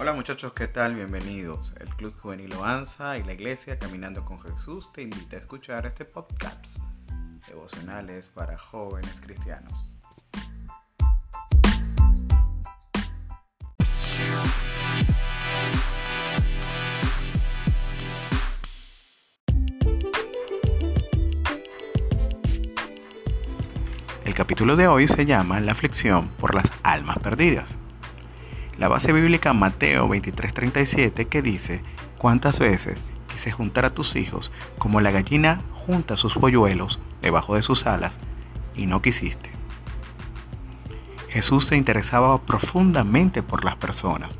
Hola muchachos, ¿qué tal? Bienvenidos. El Club Juvenil Oanza y la Iglesia Caminando con Jesús te invita a escuchar este podcast devocionales para jóvenes cristianos. El capítulo de hoy se llama La aflicción por las almas perdidas. La base bíblica Mateo 23:37 que dice, ¿cuántas veces quise juntar a tus hijos como la gallina junta sus polluelos debajo de sus alas y no quisiste? Jesús se interesaba profundamente por las personas.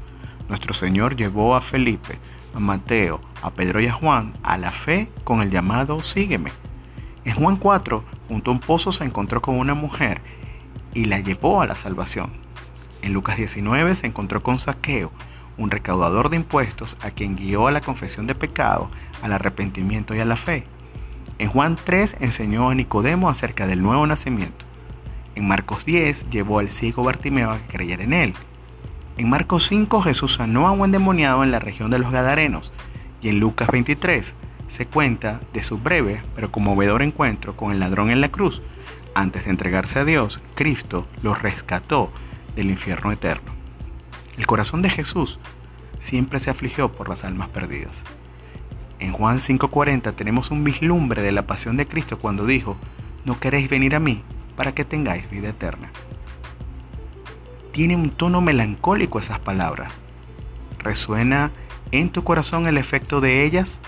Nuestro Señor llevó a Felipe, a Mateo, a Pedro y a Juan a la fe con el llamado Sígueme. En Juan 4, junto a un pozo se encontró con una mujer y la llevó a la salvación. En Lucas 19 se encontró con Saqueo, un recaudador de impuestos a quien guió a la confesión de pecado, al arrepentimiento y a la fe. En Juan 3 enseñó a Nicodemo acerca del nuevo nacimiento. En Marcos 10 llevó al ciego Bartimeo a que creyera en él. En Marcos 5 Jesús sanó a un endemoniado en la región de los Gadarenos. Y en Lucas 23 se cuenta de su breve pero conmovedor encuentro con el ladrón en la cruz. Antes de entregarse a Dios, Cristo lo rescató del infierno eterno. El corazón de Jesús siempre se afligió por las almas perdidas. En Juan 5:40 tenemos un vislumbre de la pasión de Cristo cuando dijo, no queréis venir a mí para que tengáis vida eterna. Tiene un tono melancólico esas palabras. ¿Resuena en tu corazón el efecto de ellas?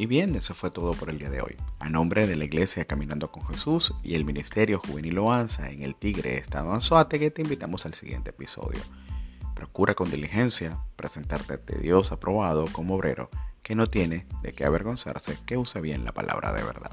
Y bien, eso fue todo por el día de hoy. A nombre de la Iglesia Caminando con Jesús y el Ministerio Juvenil Oanza en el Tigre Estado Anzoátegui, te invitamos al siguiente episodio. Procura con diligencia presentarte ante Dios aprobado como obrero que no tiene de qué avergonzarse, que usa bien la palabra de verdad.